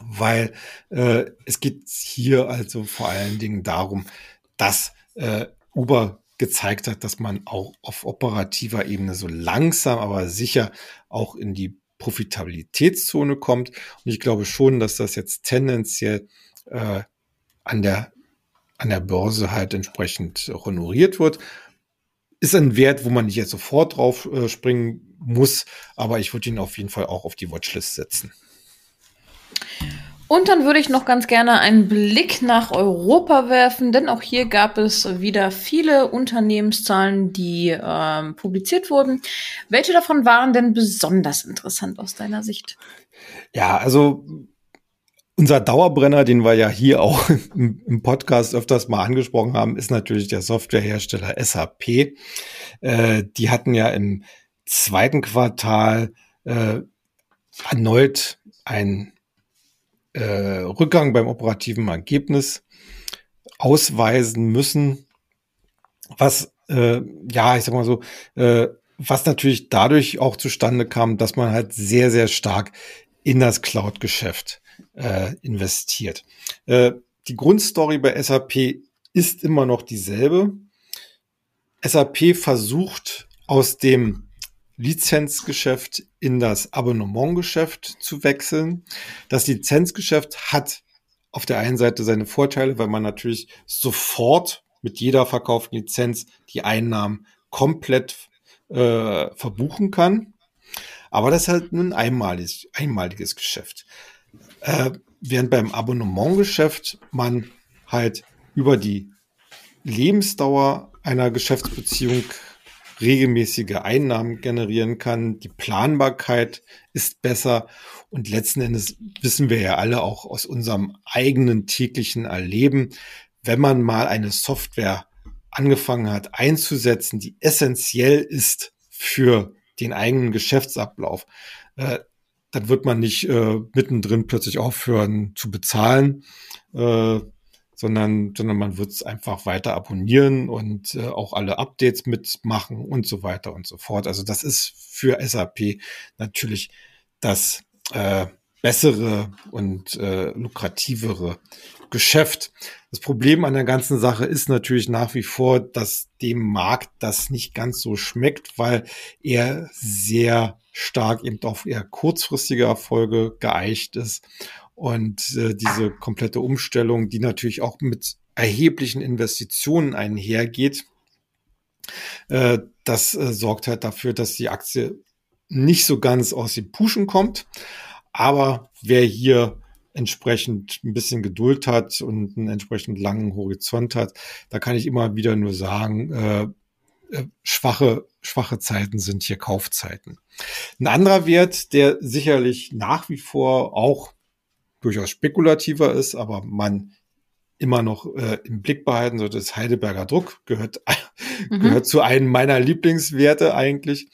weil äh, es geht hier also vor allen Dingen darum, dass äh, Uber gezeigt hat, dass man auch auf operativer Ebene so langsam, aber sicher auch in die Profitabilitätszone kommt. Und ich glaube schon, dass das jetzt tendenziell äh, an der an der Börse halt entsprechend honoriert wird. Ist ein Wert, wo man nicht jetzt sofort drauf äh, springen muss, aber ich würde ihn auf jeden Fall auch auf die Watchlist setzen. Und dann würde ich noch ganz gerne einen Blick nach Europa werfen, denn auch hier gab es wieder viele Unternehmenszahlen, die ähm, publiziert wurden. Welche davon waren denn besonders interessant aus deiner Sicht? Ja, also unser Dauerbrenner, den wir ja hier auch im, Podcast öfters mal angesprochen haben, ist natürlich der Softwarehersteller SAP. Äh, die hatten ja im zweiten Quartal äh, erneut ein äh, Rückgang beim operativen Ergebnis ausweisen müssen, was äh, ja, ich sag mal so, äh, was natürlich dadurch auch zustande kam, dass man halt sehr, sehr stark in das Cloud-Geschäft äh, investiert. Äh, die Grundstory bei SAP ist immer noch dieselbe. SAP versucht aus dem Lizenzgeschäft in das Abonnementgeschäft zu wechseln. Das Lizenzgeschäft hat auf der einen Seite seine Vorteile, weil man natürlich sofort mit jeder verkauften Lizenz die Einnahmen komplett äh, verbuchen kann. Aber das ist halt ein einmaliges, einmaliges Geschäft. Äh, während beim Abonnementgeschäft man halt über die Lebensdauer einer Geschäftsbeziehung regelmäßige Einnahmen generieren kann. Die Planbarkeit ist besser. Und letzten Endes wissen wir ja alle auch aus unserem eigenen täglichen Erleben, wenn man mal eine Software angefangen hat einzusetzen, die essentiell ist für den eigenen Geschäftsablauf, äh, dann wird man nicht äh, mittendrin plötzlich aufhören zu bezahlen, äh, sondern, sondern man wird es einfach weiter abonnieren und äh, auch alle Updates mitmachen und so weiter und so fort. Also das ist für SAP natürlich das äh, bessere und äh, lukrativere Geschäft. Das Problem an der ganzen Sache ist natürlich nach wie vor, dass dem Markt das nicht ganz so schmeckt, weil er sehr stark eben auf eher kurzfristige Erfolge geeicht ist und äh, diese komplette Umstellung, die natürlich auch mit erheblichen Investitionen einhergeht, äh, das äh, sorgt halt dafür, dass die Aktie nicht so ganz aus dem Puschen kommt. Aber wer hier entsprechend ein bisschen Geduld hat und einen entsprechend langen Horizont hat, da kann ich immer wieder nur sagen, äh, äh, schwache, schwache Zeiten sind hier Kaufzeiten. Ein anderer Wert, der sicherlich nach wie vor auch durchaus spekulativer ist, aber man immer noch äh, im Blick behalten sollte, das Heidelberger Druck gehört, mhm. gehört zu einem meiner Lieblingswerte eigentlich.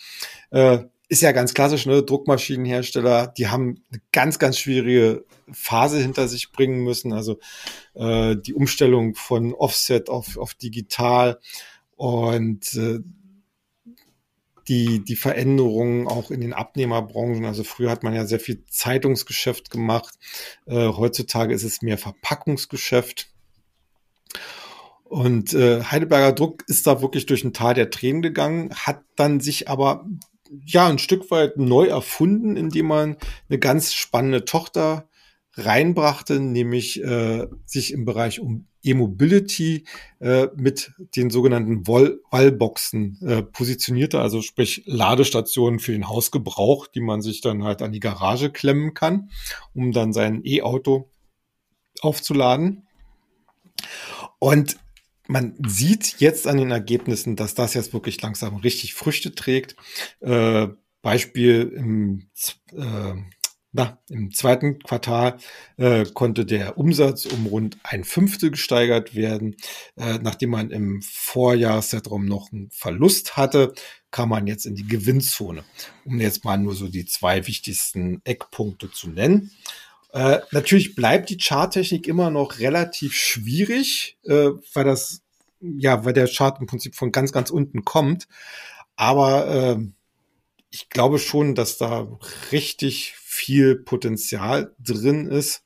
Äh, ist ja ganz klassisch, ne? Druckmaschinenhersteller, die haben eine ganz, ganz schwierige Phase hinter sich bringen müssen. Also äh, die Umstellung von Offset auf, auf digital und äh, die, die Veränderungen auch in den Abnehmerbranchen. Also früher hat man ja sehr viel Zeitungsgeschäft gemacht. Äh, heutzutage ist es mehr Verpackungsgeschäft. Und äh, Heidelberger Druck ist da wirklich durch ein Tal der Tränen gegangen, hat dann sich aber ja ein Stück weit neu erfunden, indem man eine ganz spannende Tochter reinbrachte, nämlich äh, sich im Bereich um E-Mobility äh, mit den sogenannten Wallboxen äh, positionierte, also sprich Ladestationen für den Hausgebrauch, die man sich dann halt an die Garage klemmen kann, um dann sein E-Auto aufzuladen. Und man sieht jetzt an den Ergebnissen, dass das jetzt wirklich langsam richtig Früchte trägt. Äh, Beispiel im äh, na, im zweiten Quartal äh, konnte der Umsatz um rund ein Fünftel gesteigert werden. Äh, nachdem man im Vorjahreszeitraum noch einen Verlust hatte, kam man jetzt in die Gewinnzone. Um jetzt mal nur so die zwei wichtigsten Eckpunkte zu nennen. Äh, natürlich bleibt die Charttechnik immer noch relativ schwierig, äh, weil das, ja, weil der Chart im Prinzip von ganz, ganz unten kommt. Aber äh, ich glaube schon, dass da richtig viel Potenzial drin ist.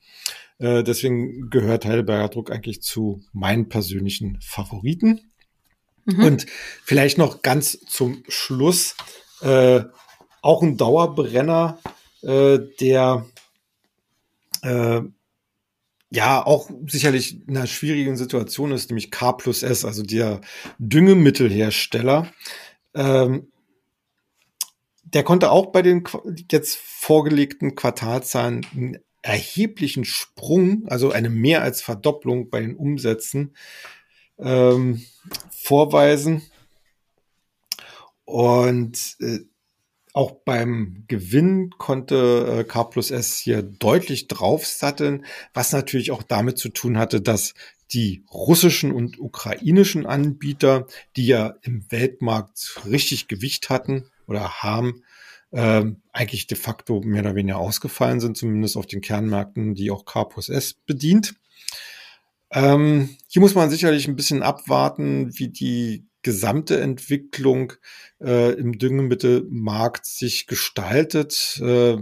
Äh, deswegen gehört Heidelberger Druck eigentlich zu meinen persönlichen Favoriten. Mhm. Und vielleicht noch ganz zum Schluss äh, auch ein Dauerbrenner, äh, der äh, ja auch sicherlich in einer schwierigen Situation ist, nämlich K plus S, also der Düngemittelhersteller. Ähm, der konnte auch bei den jetzt vorgelegten Quartalzahlen einen erheblichen Sprung, also eine mehr als Verdopplung bei den Umsätzen ähm, vorweisen. Und äh, auch beim Gewinn konnte äh, K plus S hier deutlich draufsatteln, was natürlich auch damit zu tun hatte, dass die russischen und ukrainischen Anbieter, die ja im Weltmarkt richtig Gewicht hatten oder haben, ähm, eigentlich de facto mehr oder weniger ausgefallen sind, zumindest auf den Kernmärkten, die auch K plus S bedient. Ähm, hier muss man sicherlich ein bisschen abwarten, wie die gesamte Entwicklung äh, im Düngemittelmarkt sich gestaltet. Äh,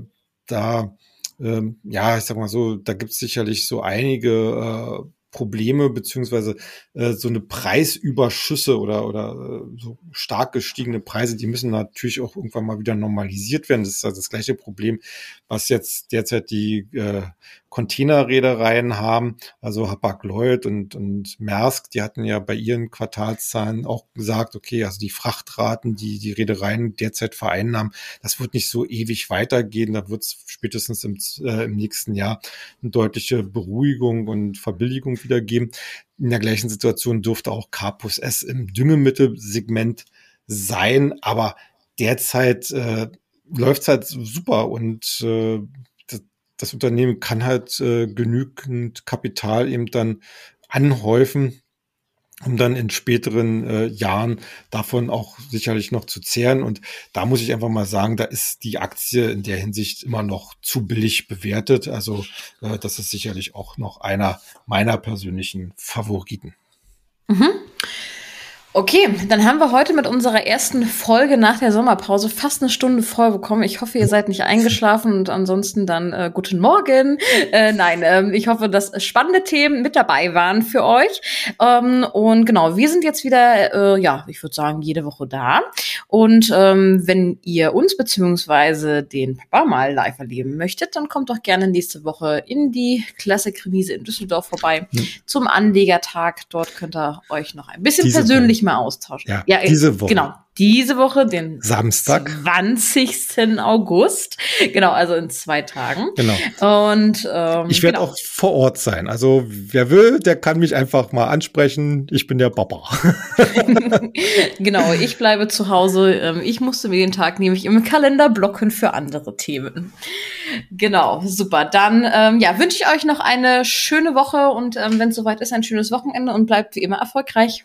da, äh, ja, ich sag mal so, da gibt es sicherlich so einige äh, Probleme beziehungsweise äh, so eine Preisüberschüsse oder oder äh, so stark gestiegene Preise, die müssen natürlich auch irgendwann mal wieder normalisiert werden. Das ist also das gleiche Problem, was jetzt derzeit die äh, Containerreedereien haben, also Hapag-Lloyd und, und Maersk, die hatten ja bei ihren Quartalszahlen auch gesagt, okay, also die Frachtraten, die die Reedereien derzeit vereinnahmen, das wird nicht so ewig weitergehen, da wird es spätestens im, äh, im nächsten Jahr eine deutliche Beruhigung und Verbilligung wieder geben. In der gleichen Situation dürfte auch Carpus S im Düngemittelsegment sein, aber derzeit äh, läuft es halt super und äh, das Unternehmen kann halt äh, genügend Kapital eben dann anhäufen, um dann in späteren äh, Jahren davon auch sicherlich noch zu zehren. Und da muss ich einfach mal sagen, da ist die Aktie in der Hinsicht immer noch zu billig bewertet. Also äh, das ist sicherlich auch noch einer meiner persönlichen Favoriten. Mhm. Okay, dann haben wir heute mit unserer ersten Folge nach der Sommerpause fast eine Stunde voll bekommen. Ich hoffe, ihr seid nicht eingeschlafen und ansonsten dann äh, guten Morgen. Äh, nein, äh, ich hoffe, dass spannende Themen mit dabei waren für euch. Ähm, und genau, wir sind jetzt wieder, äh, ja, ich würde sagen, jede Woche da. Und ähm, wenn ihr uns beziehungsweise den Papa mal live erleben möchtet, dann kommt doch gerne nächste Woche in die Klasse-Remise in Düsseldorf vorbei hm. zum Anlegertag. Dort könnt ihr euch noch ein bisschen Diese persönlich mal austauschen. Ja, ja diese Woche. Genau, diese Woche, den Samstag, 20. August. Genau, also in zwei Tagen. Genau. Und ähm, ich werde genau. auch vor Ort sein. Also wer will, der kann mich einfach mal ansprechen. Ich bin der Papa. genau, ich bleibe zu Hause. Ähm, ich musste mir den Tag nämlich im Kalender blocken für andere Themen. Genau, super. Dann ähm, ja, wünsche ich euch noch eine schöne Woche und ähm, wenn es soweit ist, ein schönes Wochenende und bleibt wie immer erfolgreich.